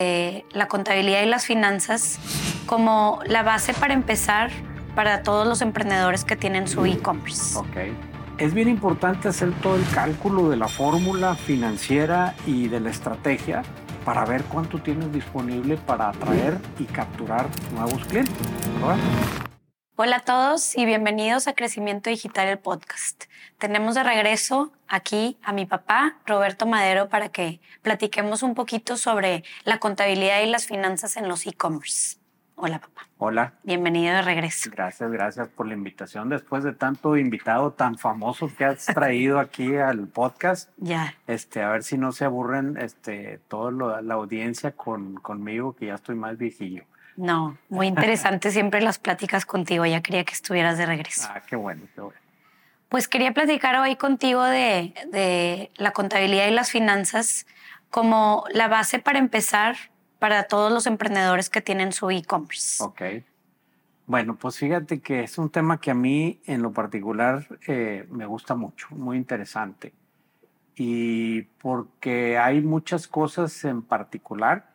eh, la contabilidad y las finanzas como la base para empezar para todos los emprendedores que tienen su e-commerce. Ok. Es bien importante hacer todo el cálculo de la fórmula financiera y de la estrategia para ver cuánto tienes disponible para atraer y capturar nuevos clientes. Hola a todos y bienvenidos a Crecimiento Digital, el podcast. Tenemos de regreso aquí a mi papá, Roberto Madero, para que platiquemos un poquito sobre la contabilidad y las finanzas en los e-commerce. Hola, papá. Hola. Bienvenido de regreso. Gracias, gracias por la invitación. Después de tanto invitado tan famoso que has traído aquí al podcast, Ya. este, a ver si no se aburren este, toda la audiencia con, conmigo, que ya estoy más viejillo. No, muy interesante siempre las pláticas contigo. Ya quería que estuvieras de regreso. Ah, qué bueno, qué bueno. Pues quería platicar hoy contigo de, de la contabilidad y las finanzas como la base para empezar para todos los emprendedores que tienen su e-commerce. Ok. Bueno, pues fíjate que es un tema que a mí en lo particular eh, me gusta mucho, muy interesante. Y porque hay muchas cosas en particular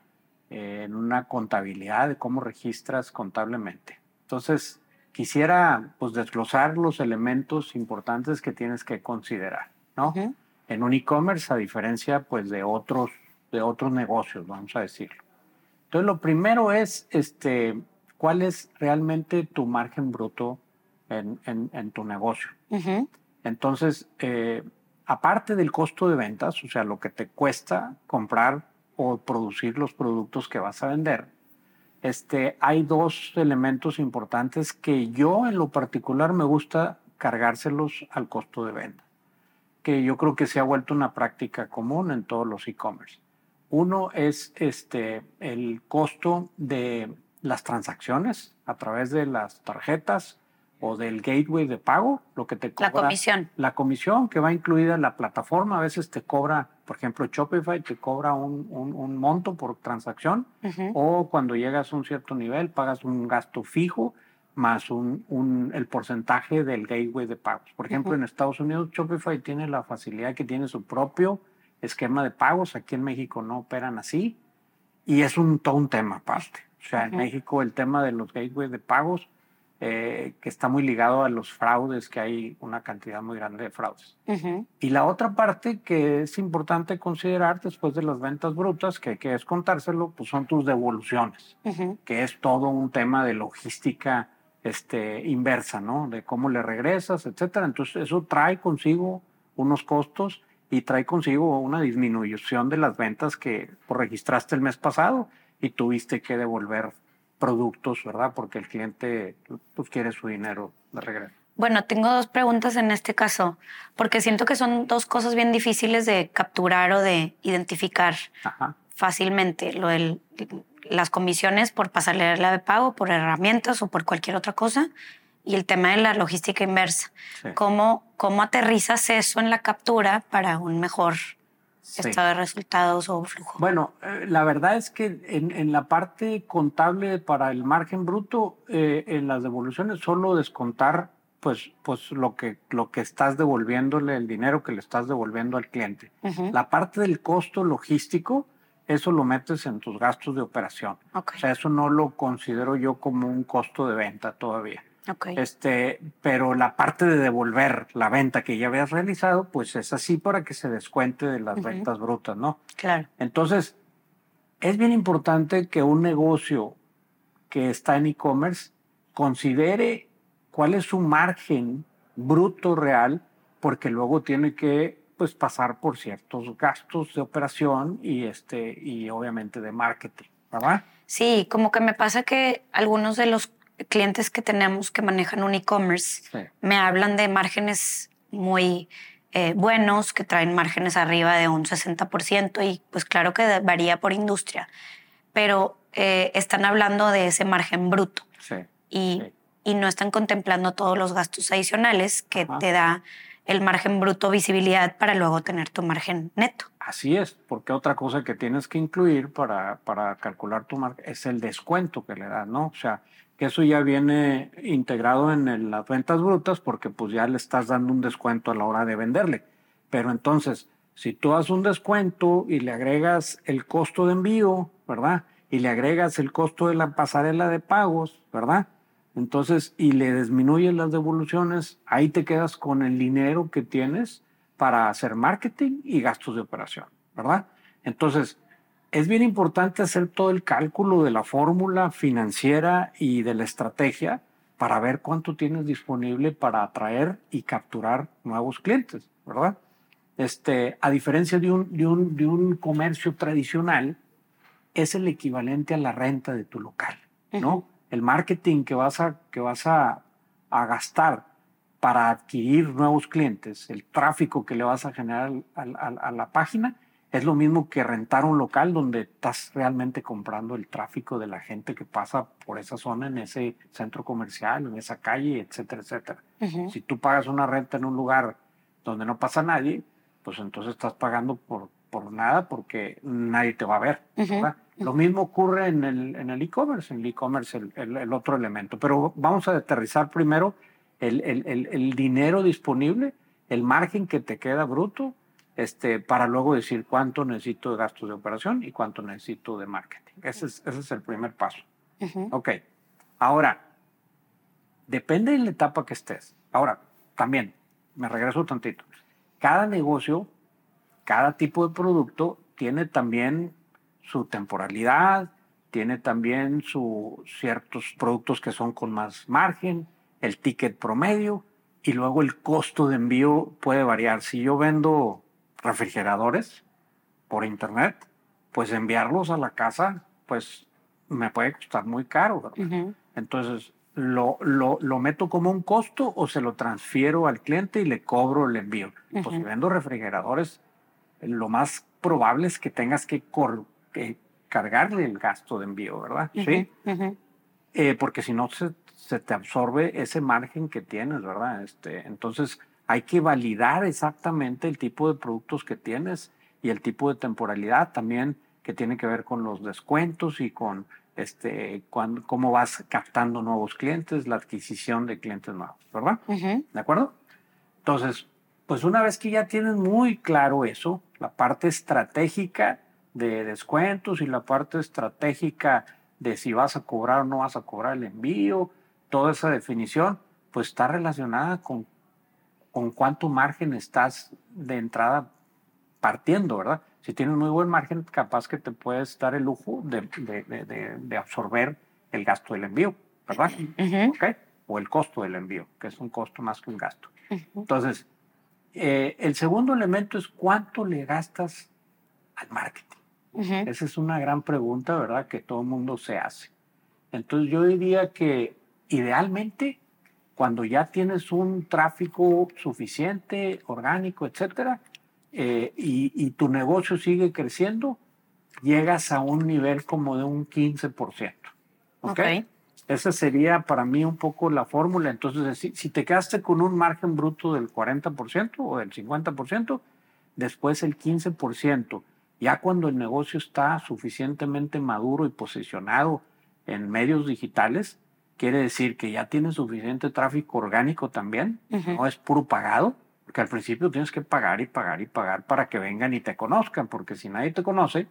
en una contabilidad de cómo registras contablemente. Entonces, quisiera pues desglosar los elementos importantes que tienes que considerar, ¿no? En un e-commerce, a diferencia pues de otros, de otros negocios, vamos a decirlo. Entonces, lo primero es este, cuál es realmente tu margen bruto en, en- en tu negocio. Entonces, eh, aparte del costo de ventas, o sea, lo que te cuesta comprar o producir los productos que vas a vender, este, hay dos elementos importantes que yo en lo particular me gusta cargárselos al costo de venta, que yo creo que se ha vuelto una práctica común en todos los e-commerce. Uno es este, el costo de las transacciones a través de las tarjetas o del gateway de pago, lo que te La cobra comisión. la comisión que va incluida en la plataforma. A veces te cobra, por ejemplo, Shopify te cobra un, un- un monto por transacción Ujú. o cuando llegas a un cierto nivel pagas un gasto fijo más un, un- el porcentaje del gateway de pagos. Por ejemplo, Ujú. en Estados Unidos Shopify tiene la facilidad que tiene su propio esquema de pagos. Aquí en México no operan así y es un, todo un tema aparte. O sea, en Ujú. México el tema de los gateways de pagos eh, que está muy ligado a los fraudes, que hay una cantidad muy grande de fraudes. Y la otra parte que es importante considerar después de las ventas brutas, que hay que descontárselo, pues son tus devoluciones, que es todo un tema de logística este, inversa, ¿no? De cómo le regresas, etcétera. Entonces, eso trae consigo unos costos y trae consigo una disminución de las ventas que registraste el mes pasado y tuviste que devolver productos, ¿verdad? Porque el cliente pues, quiere su dinero de regreso. Bueno, tengo dos preguntas en este caso, porque siento que son dos cosas bien difíciles de capturar o de identificar Ajá. fácilmente. Lo de las comisiones por pasarle la de pago, por herramientas o por cualquier otra cosa, y el tema de la logística inversa. Sí. ¿Cómo, cómo aterrizas eso en la captura para un mejor. Estado de resultados o flujo? Bueno, eh, la verdad es que en, en la parte contable para el margen bruto, eh, en las devoluciones solo descontar pues, pues lo, que, lo que estás devolviéndole, el dinero que le estás devolviendo al cliente. La parte del costo logístico, eso lo metes en tus gastos de operación. O sea, eso no lo considero yo como un costo de venta todavía. Este, pero la parte de devolver la venta que ya habías realizado, pues es así para que se descuente de las Ujú. ventas brutas, ¿no? claro. Entonces, es bien importante que un negocio que está en e-commerce considere cuál es su margen bruto real, porque luego tiene que pues, pasar por ciertos gastos de operación y, este, y obviamente de marketing, ¿verdad? Sí, como que me pasa que algunos de los clientes que tenemos que manejan un e-commerce Sí. me hablan de márgenes muy eh, buenos, que traen márgenes arriba de un 60% y pues claro que varía por industria, pero eh, están hablando de ese margen bruto Sí. y, Sí. y no están contemplando todos los gastos adicionales que Ajá. te da el margen bruto visibilidad para luego tener tu margen neto. Así es, porque otra cosa que tienes que incluir para, para calcular tu marca es el descuento que le das, ¿no? O sea, que eso ya viene integrado en las ventas brutas porque pues ya le estás dando un descuento a la hora de venderle. Pero entonces, si tú haces un descuento y le agregas el costo de envío, ¿verdad? Y le agregas el costo de la pasarela de pagos, ¿verdad? Entonces, y le disminuyes las devoluciones, ahí te quedas con el dinero que tienes para hacer marketing y gastos de operación, ¿verdad? Entonces, es bien importante hacer todo el cálculo de la fórmula financiera y de la estrategia para ver cuánto tienes disponible para atraer y capturar nuevos clientes, ¿verdad? Este, a diferencia de un, de un, de un comercio tradicional, es el equivalente a la renta de tu local, ¿no? El marketing que vas a, que vas a, a gastar para adquirir nuevos clientes, el tráfico que le vas a generar a, a, la página, es lo mismo que rentar un local donde estás realmente comprando el tráfico de la gente que pasa por esa zona, en ese centro comercial, en esa calle, etcétera, etcétera. Si tú pagas una renta en un lugar donde no pasa nadie, pues entonces estás pagando por, por nada porque nadie te va a ver. Lo mismo ocurre en el en el e-commerce, en el e-commerce el, el, otro elemento. Pero vamos a aterrizar primero el, el, dinero disponible, el margen que te queda bruto, este, para luego decir cuánto necesito de gastos de operación y cuánto necesito de marketing. Ese es, ese es el primer paso. Ok. Ahora, depende de la etapa que estés. Ahora, también, me regreso tantito. Cada negocio, cada tipo de producto tiene también su temporalidad, tiene también su, ciertos productos que son con más margen, el ticket promedio y luego el costo de envío puede variar. Si yo vendo refrigeradores por internet, pues enviarlos a la casa, pues me puede costar muy caro. Entonces, lo, lo, lo, meto como un costo o se lo transfiero al cliente y le cobro el envío? Pues si vendo refrigeradores, lo más probable es que tengas que, cargarle el gasto de envío, ¿verdad? Sí. Eh, porque si no, se, se te absorbe ese margen que tienes, ¿verdad? Este, entonces hay que validar exactamente el tipo de productos que tienes y el tipo de temporalidad también que tiene que ver con los descuentos y con este, cuando, cómo vas captando nuevos clientes, la adquisición de clientes nuevos, ¿verdad? ¿De acuerdo? Entonces, pues una vez que ya tienes muy claro eso, la parte estratégica de descuentos y la parte estratégica de si vas a cobrar o no vas a cobrar el envío, toda esa definición, pues está relacionada con, con cuánto margen estás de entrada partiendo, ¿verdad? Si tienes muy buen margen, capaz que te puedes dar el lujo de, de, de, absorber el gasto del envío, ¿verdad? O el costo del envío, que es un costo más que un gasto. Entonces, eh, el segundo elemento es cuánto le gastas al marketing. Esa es una gran pregunta, ¿verdad? Que todo el mundo se hace. Entonces yo diría que idealmente, cuando ya tienes un tráfico suficiente, orgánico, etcétera, eh, y, tu negocio sigue creciendo, llegas a un nivel como de un 15%. ¿Ok? Esa sería para mí un poco la fórmula. Entonces, si, si te quedaste con un margen bruto del 40% o del 50%, después el 15%. Ya cuando el negocio está suficientemente maduro y posicionado en medios digitales, quiere decir que ya tienes suficiente tráfico orgánico también, no es puro pagado, porque al principio tienes que pagar y pagar y pagar para que vengan y te conozcan, porque si nadie te conoce,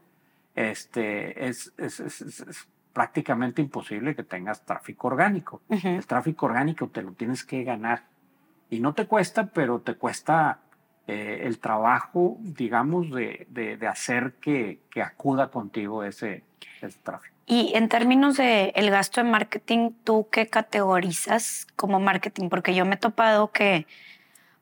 este, es, es, es, prácticamente imposible que tengas tráfico orgánico. El tráfico orgánico te lo tienes que ganar. Y no te cuesta, pero te cuesta eh, el trabajo, digamos, de, de, hacer que, que, acuda contigo ese, ese tráfico. Y en términos de el gasto de marketing, ¿tú qué categorizas como marketing? Porque yo me he topado que,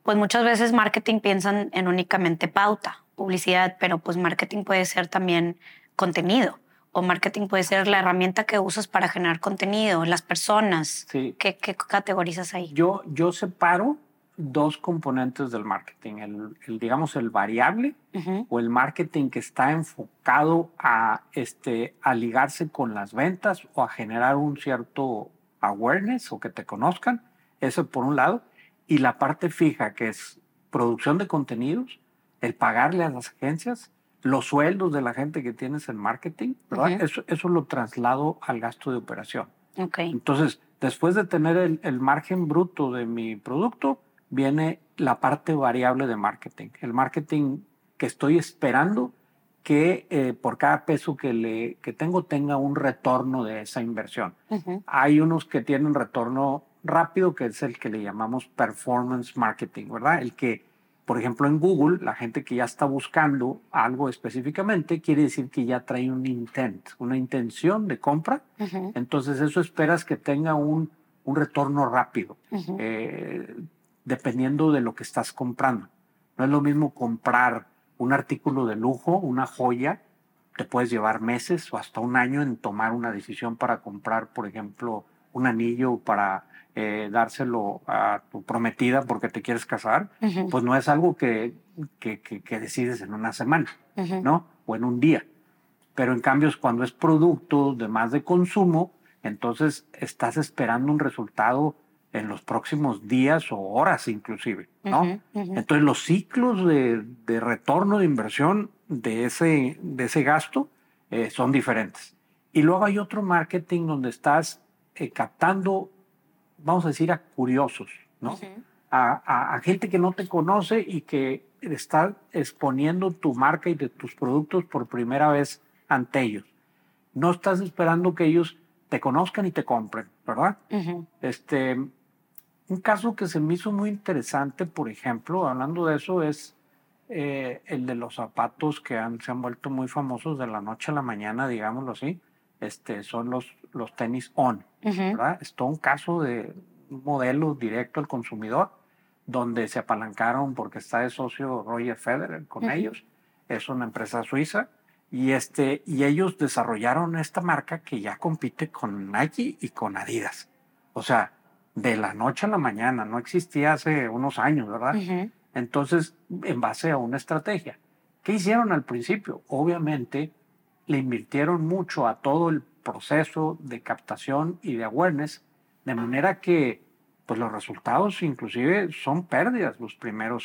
pues muchas veces marketing piensan en únicamente pauta, publicidad, pero pues marketing puede ser también contenido o marketing puede ser la herramienta que usas para generar contenido, las personas. Sí. ¿Qué, qué categorizas ahí? Yo, yo separo dos componentes del marketing, el, digamos el variable o el marketing que está enfocado a, este, a ligarse con las ventas o a generar un cierto awareness o que te conozcan, eso por un lado, y la parte fija que es producción de contenidos, el pagarle a las agencias, los sueldos de la gente que tienes en marketing, ¿verdad? eso, eso lo traslado al gasto de operación. Okay. Entonces, después de tener el, el margen bruto de mi producto, viene la parte variable de marketing, el marketing que estoy esperando que eh, por cada peso que, le, que tengo tenga un retorno de esa inversión. Hay unos que tienen retorno rápido, que es el que le llamamos performance marketing, ¿verdad? El que, por ejemplo, en Google, la gente que ya está buscando algo específicamente, quiere decir que ya trae un intent, una intención de compra. Entonces eso esperas que tenga un, un retorno rápido, eh, dependiendo de lo que estás comprando. No es lo mismo comprar un artículo de lujo, una joya, te puedes llevar meses o hasta un año en tomar una decisión para comprar, por ejemplo, un anillo para eh, dárselo a tu prometida porque te quieres casar, pues no es algo que, que, que, decides en una semana, ¿no? O en un día. Pero en cambio, cuando es producto de más de consumo, entonces estás esperando un resultado en los próximos días o horas inclusive, ¿no? Entonces los ciclos de, de, retorno de inversión de ese, de ese gasto eh, son diferentes. Y luego hay otro marketing donde estás eh, captando, vamos a decir, a curiosos, ¿no? a, a, gente que no te conoce y que está exponiendo tu marca y de tus productos por primera vez ante ellos. No estás esperando que ellos te conozcan y te compren, ¿verdad? Este, un caso que se me hizo muy interesante, por ejemplo, hablando de eso, es eh, el de los zapatos que han, se han vuelto muy famosos de la noche a la mañana, digámoslo así. Este, son los, los tenis on, ¿verdad? Es todo un caso de un modelo directo al consumidor, donde se apalancaron porque está de socio Roger Federer con ellos. Es una empresa suiza. Y, este, y ellos desarrollaron esta marca que ya compite con Nike y con Adidas. O sea, de la noche a la mañana, no existía hace unos años, ¿verdad? Entonces, en base a una estrategia. ¿Qué hicieron al principio? Obviamente, le invirtieron mucho a todo el proceso de captación y de awareness, de manera que pues los resultados inclusive son pérdidas los primeros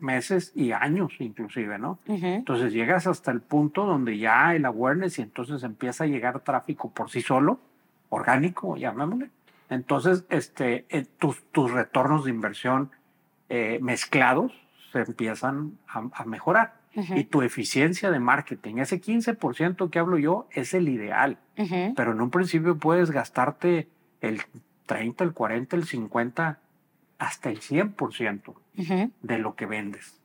meses y años inclusive, ¿no? Entonces llegas hasta el punto donde ya el awareness y entonces empieza a llegar tráfico por sí solo, orgánico, llamémosle, entonces, este, eh, tus, tus, retornos de inversión eh, mezclados se empiezan a, mejorar. Y tu eficiencia de marketing, ese 15% que hablo yo, es el ideal. Pero en un principio puedes gastarte el 30, el 40, el 50, hasta el 100% de lo que vendes.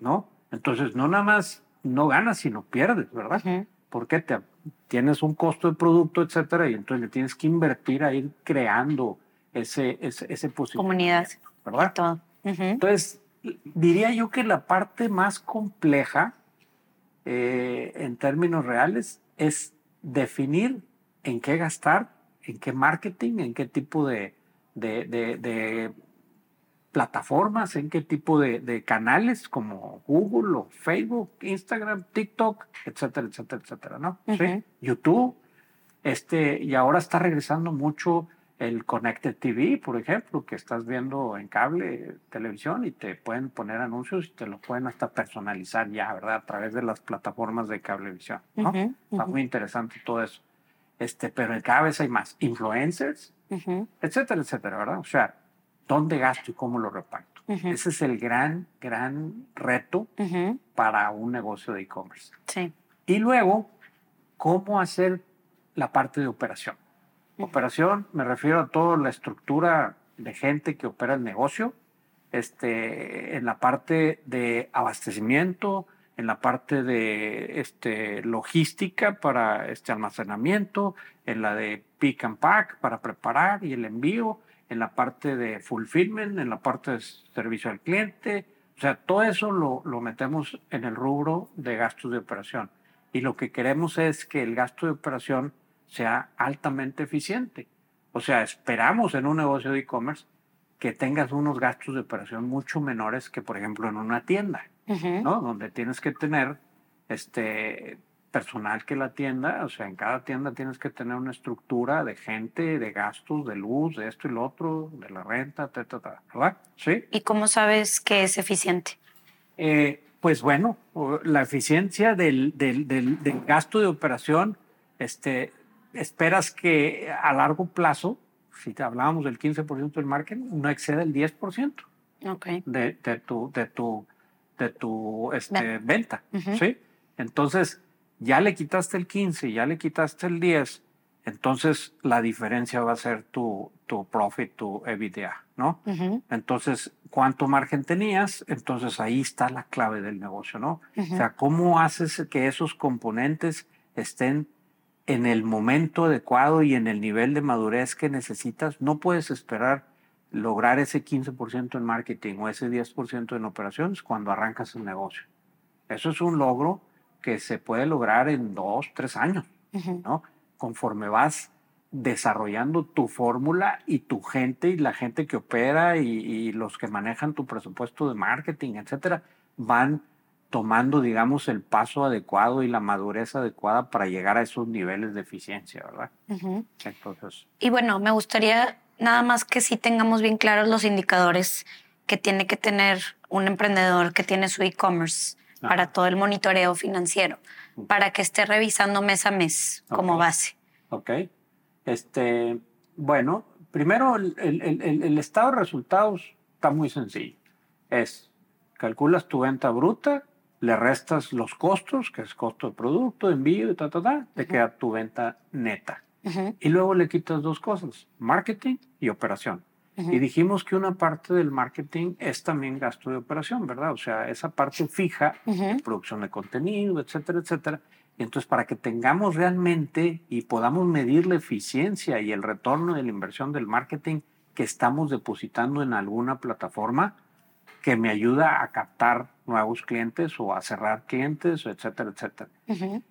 ¿No? Entonces, no nada más no ganas, sino pierdes, ¿verdad? Porque te, tienes un costo de producto, etcétera, y entonces le tienes que invertir a ir creando ese, ese, ese Comunidad. ¿Verdad? Todo. Entonces, diría yo que la parte más compleja eh, en términos reales es definir en qué gastar, en qué marketing, en qué tipo de, de, de plataformas, en qué tipo de, canales como Google o Facebook, Instagram, TikTok, etcétera, etcétera, etcétera, ¿no? Sí. YouTube, este, y ahora está regresando mucho el Connected TV, por ejemplo, que estás viendo en cable, televisión y te pueden poner anuncios y te lo pueden hasta personalizar ya, ¿verdad? A través de las plataformas de cablevisión, ¿no? Está muy interesante todo eso. Este, pero cada vez hay más influencers, etcétera, etcétera, ¿verdad? O sea, dónde gasto y cómo lo reparto. Ese es el gran, gran reto para un negocio de e-commerce. Sí. Y luego, cómo hacer la parte de operación. Operación, me refiero a toda la estructura de gente que opera el negocio, este, en la parte de abastecimiento, en la parte de este, logística para este almacenamiento, en la de pick and pack para preparar y el envío, en la parte de fulfillment, en la parte de servicio al cliente. O sea, todo eso lo, lo metemos en el rubro de gastos de operación. Y lo que queremos es que el gasto de operación sea altamente eficiente. O sea, esperamos en un negocio de e-commerce que tengas unos gastos de operación mucho menores que, por ejemplo, en una tienda, ¿no? Donde tienes que tener este, personal que la tienda, o sea, en cada tienda tienes que tener una estructura de gente, de gastos, de luz, de esto y lo otro, de la renta, etc. ¿verdad? ¿Sí? ¿Y cómo sabes que es eficiente? Eh, pues bueno, la eficiencia del, del, del, gasto de operación, este, esperas que a largo plazo, si te hablábamos del 15% del marketing, no exceda el 10% okay. de, de, tu, de tu, de tu este, venta. ¿sí? Entonces, ya le quitaste el 15, ya le quitaste el 10, entonces la diferencia va a ser tu, tu profit, tu EBITDA, ¿no? Entonces, ¿cuánto margen tenías? Entonces ahí está la clave del negocio, ¿no? O sea, ¿cómo haces que esos componentes estén en el momento adecuado y en el nivel de madurez que necesitas? No puedes esperar lograr ese 15% en marketing o ese 10% en operaciones cuando arrancas el negocio. Eso es un logro que se puede lograr en dos, tres años, ¿no? Conforme vas desarrollando tu fórmula y tu gente y la gente que opera y, los que manejan tu presupuesto de marketing, etcétera, van tomando, digamos, el paso adecuado y la madurez adecuada para llegar a esos niveles de eficiencia, ¿verdad? Entonces. Y bueno, me gustaría nada más que sí tengamos bien claros los indicadores que tiene que tener un emprendedor que tiene su e-commerce para todo el monitoreo financiero, para que esté revisando mes a mes como base. Ok. Este, bueno, primero el, el, estado de resultados está muy sencillo. Es, calculas tu venta bruta, le restas los costos, que es costo de producto, envío, ta, ta, ta, te queda tu venta neta. Y luego le quitas dos cosas, marketing y operación. Y dijimos que una parte del marketing es también gasto de operación, ¿verdad? O sea, esa parte fija, producción de contenido, etcétera, etcétera. Y entonces, para que tengamos realmente y podamos medir la eficiencia y el retorno de la inversión del marketing que estamos depositando en alguna plataforma que me ayuda a captar nuevos clientes o a cerrar clientes, etcétera, etcétera.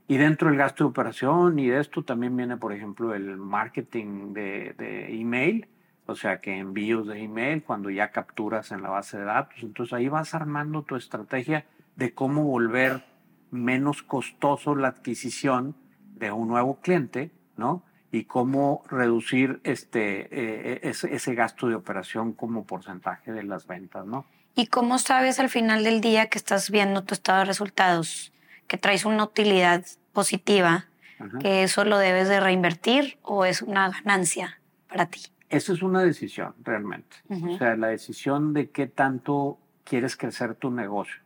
Y dentro del gasto de operación y de esto también viene, por ejemplo, el marketing de, de email o sea que envíos de email cuando ya capturas en la base de datos. Entonces ahí vas armando tu estrategia de cómo volver menos costoso la adquisición de un nuevo cliente, ¿no? Y cómo reducir este, eh, ese, ese, gasto de operación como porcentaje de las ventas, ¿no? ¿Y cómo sabes al final del día que estás viendo tu estado de resultados, que traes una utilidad positiva, que eso lo debes de reinvertir o es una ganancia para ti? Esa es una decisión realmente. O sea, la decisión de qué tanto quieres crecer tu negocio.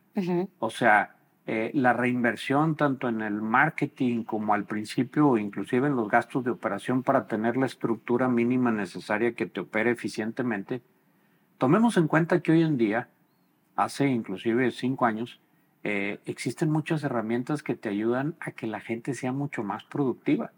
O sea, eh, la reinversión tanto en el marketing como al principio inclusive en los gastos de operación para tener la estructura mínima necesaria que te opere eficientemente. Tomemos en cuenta que hoy en día, hace inclusive cinco años, eh, existen muchas herramientas que te ayudan a que la gente sea mucho más productiva.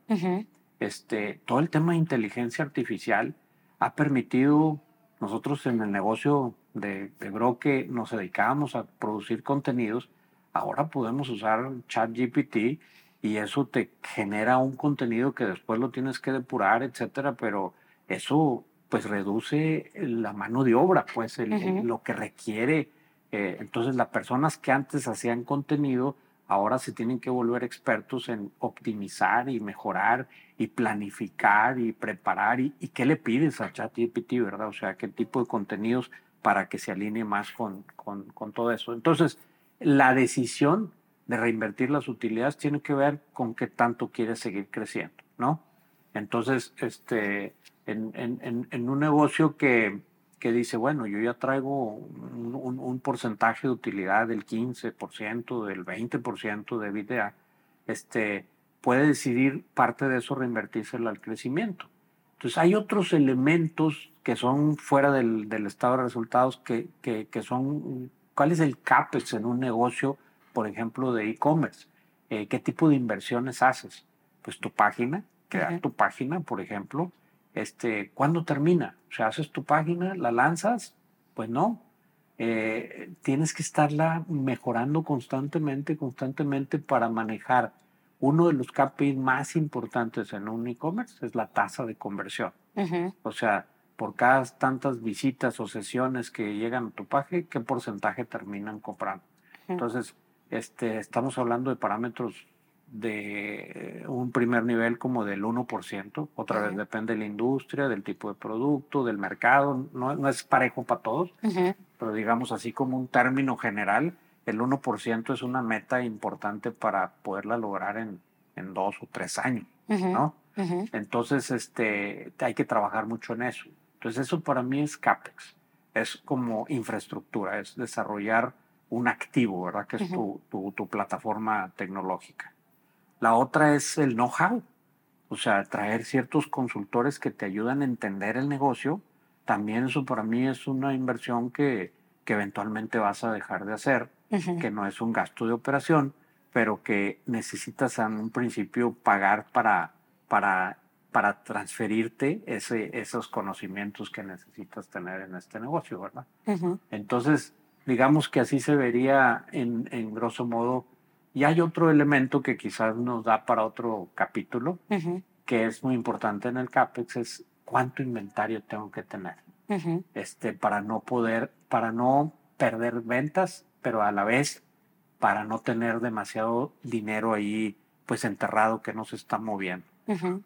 este, todo el tema de inteligencia artificial ha permitido, nosotros en el negocio de, de Broque nos dedicábamos a producir contenidos, ahora podemos usar ChatGPT y eso te genera un contenido que después lo tienes que depurar, etcétera, pero eso pues reduce la mano de obra, pues lo que requiere. Eh, entonces las personas que antes hacían contenido ahora se tienen que volver expertos en optimizar y mejorar y planificar y preparar y, qué le pides a ChatGPT, ¿verdad? O sea, qué tipo de contenidos para que se alinee más con, con, con, todo eso. Entonces, la decisión de reinvertir las utilidades tiene que ver con qué tanto quieres seguir creciendo, ¿no? Entonces, este, en, en, en un negocio que, que dice, bueno, yo ya traigo un, porcentaje de utilidad del 15%, del 20% de EBITDA, este, puede decidir parte de eso reinvertírselo al crecimiento. Entonces hay otros elementos que son fuera del, estado de resultados que, que, son, ¿cuál es el CAPEX en un negocio, por ejemplo, de e-commerce? Eh, ¿Qué tipo de inversiones haces? Pues tu página, crear tu página, por ejemplo, este, ¿cuándo termina? O sea, haces tu página, la lanzas, pues no. Eh, tienes que estarla mejorando constantemente, constantemente para manejar. Uno de los KPIs más importantes en un e-commerce es la tasa de conversión. O sea, por cada tantas visitas o sesiones que llegan a tu página, ¿qué porcentaje terminan comprando? Entonces, este, estamos hablando de parámetros de un primer nivel como del 1%, otra vez depende de la industria, del tipo de producto, del mercado, no, no es parejo para todos, pero digamos así como un término general, el 1% es una meta importante para poderla lograr en, en dos o tres años, ¿no? Entonces, este, hay que trabajar mucho en eso. Entonces, eso para mí es CAPEX, es como infraestructura, es desarrollar un activo, ¿verdad? Que es tu, tu, tu, plataforma tecnológica. La otra es el know-how, o sea, traer ciertos consultores que te ayudan a entender el negocio. También eso para mí es una inversión que, que eventualmente vas a dejar de hacer, que no es un gasto de operación, pero que necesitas en un principio pagar para, para, para transferirte ese, esos conocimientos que necesitas tener en este negocio, ¿verdad? Entonces, digamos que así se vería en, en, grosso modo. Y hay otro elemento que quizás nos da para otro capítulo, que es muy importante en el CAPEX, es cuánto inventario tengo que tener. este, para no poder, para no perder ventas, pero a la vez para no tener demasiado dinero ahí pues enterrado que no se está moviendo.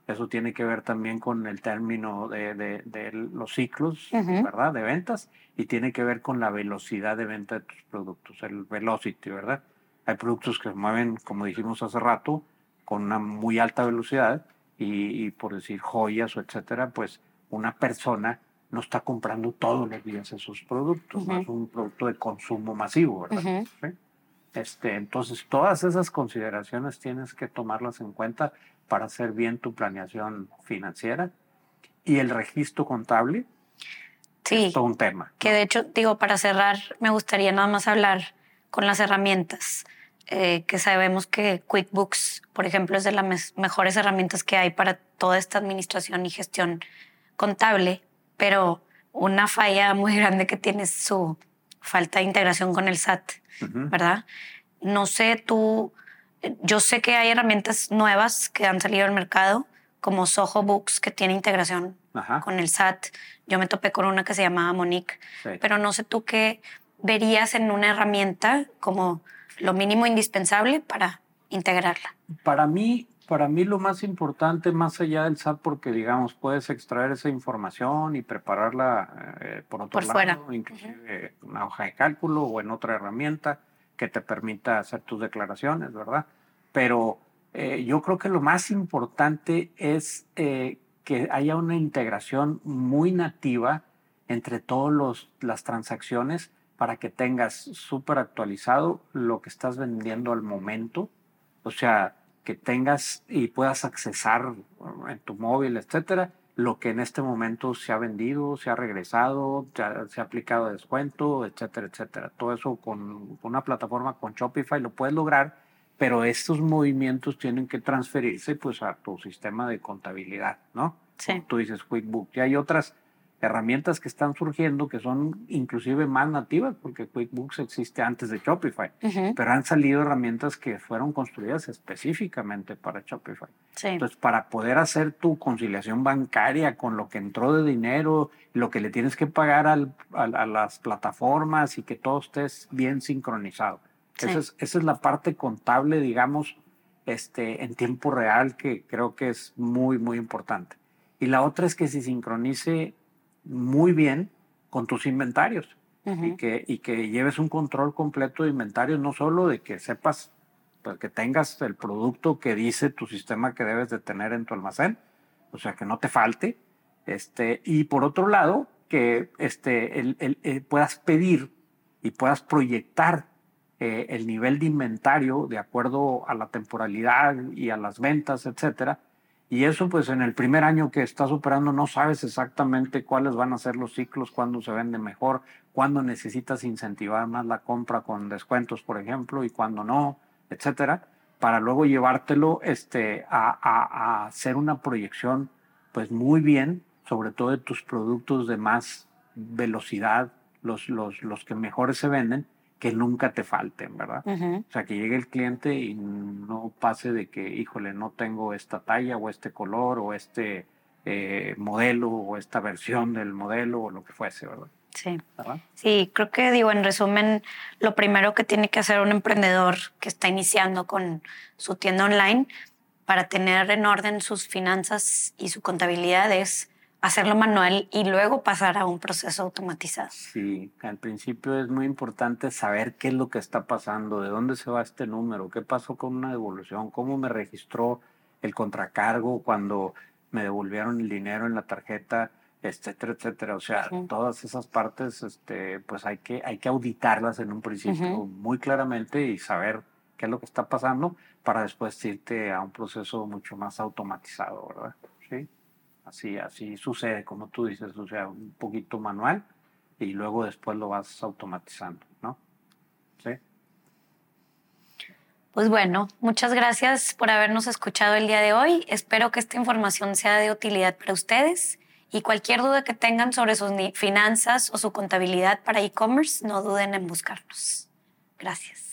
Eso tiene que ver también con el término de, de, los ciclos, ¿verdad? De ventas y tiene que ver con la velocidad de venta de tus productos, el velocity, ¿verdad? Hay productos que se mueven, como dijimos hace rato, con una muy alta velocidad y, por decir joyas o etcétera, pues una persona no está comprando todos los días esos productos, no es un producto de consumo masivo, ¿verdad? Este, entonces, todas esas consideraciones tienes que tomarlas en cuenta para hacer bien tu planeación financiera y el registro contable. Sí. Es todo un tema. Que de hecho, digo, para cerrar, me gustaría nada más hablar con las herramientas. Eh, que sabemos que QuickBooks, por ejemplo, es de las mejores herramientas que hay para toda esta administración y gestión contable, pero una falla muy grande que tiene es su falta de integración con el SAT, ¿verdad? No sé, tú, yo sé que hay herramientas nuevas que han salido al mercado, como Soho Books, que tiene integración con el SAT. Yo me topé con una que se llamaba Monique, pero no sé tú qué verías en una herramienta como lo mínimo indispensable para integrarla. Para mí, para mí lo más importante, más allá del SAT, porque digamos, puedes extraer esa información y prepararla eh, por otro lado, inclusive una hoja de cálculo o en otra herramienta que te permita hacer tus declaraciones, ¿verdad? Pero eh, yo creo que lo más importante es eh, que haya una integración muy nativa entre todas las transacciones para que tengas súper actualizado lo que estás vendiendo al momento. O sea, que tengas y puedas accesar en tu móvil, etcétera, lo que en este momento se ha vendido, se ha regresado, se ha, aplicado descuento, etcétera, etcétera. Todo eso con, una plataforma con Shopify lo puedes lograr, pero estos movimientos tienen que transferirse pues a tu sistema de contabilidad, ¿no? Sí. tú dices QuickBooks. Y hay otras herramientas que están surgiendo que son inclusive más nativas, porque QuickBooks existe antes de Shopify, pero han salido herramientas que fueron construidas específicamente para Shopify. Entonces, para poder hacer tu conciliación bancaria con lo que entró de dinero, lo que le tienes que pagar al, a, las plataformas y que todo esté bien sincronizado. Esa, es, esa es la parte contable, digamos, este, en tiempo real que creo que es muy, muy importante. Y la otra es que se sincronice muy bien con tus inventarios y, que, y que lleves un control completo de inventarios, no solo de que sepas, pues, que tengas el producto que dice tu sistema que debes de tener en tu almacén, o sea, que no te falte, este, y por otro lado, que este, el, el, eh, puedas pedir y puedas proyectar eh, el nivel de inventario de acuerdo a la temporalidad y a las ventas, etcétera, y eso pues en el primer año que estás operando no sabes exactamente cuáles van a ser los ciclos, cuándo se vende mejor, cuándo necesitas incentivar más la compra con descuentos, por ejemplo, y cuándo no, etcétera, para luego llevártelo este, a, a, a hacer una proyección pues muy bien, sobre todo de tus productos de más velocidad, los, los, los que mejores se venden, que nunca te falten, ¿verdad? O sea, que llegue el cliente y no pase de que, híjole, no tengo esta talla o este color o este eh, modelo o esta versión del modelo o lo que fuese, ¿verdad? Sí. Sí, creo que digo, en resumen, lo primero que tiene que hacer un emprendedor que está iniciando con su tienda online para tener en orden sus finanzas y su contabilidad es hacerlo manual y luego pasar a un proceso automatizado. Sí, al principio es muy importante saber qué es lo que está pasando, de dónde se va este número, qué pasó con una devolución, cómo me registró el contracargo cuando me devolvieron el dinero en la tarjeta, etcétera, etcétera. O sea, todas esas partes, este, pues hay que, hay que auditarlas en un principio muy claramente y saber qué es lo que está pasando para después irte a un proceso mucho más automatizado, ¿verdad? Sí. Así, así sucede, como tú dices, o sea, un poquito manual y luego después lo vas automatizando, ¿no? Sí. Pues bueno, muchas gracias por habernos escuchado el día de hoy. Espero que esta información sea de utilidad para ustedes y cualquier duda que tengan sobre sus finanzas o su contabilidad para e-commerce, no duden en buscarnos. Gracias.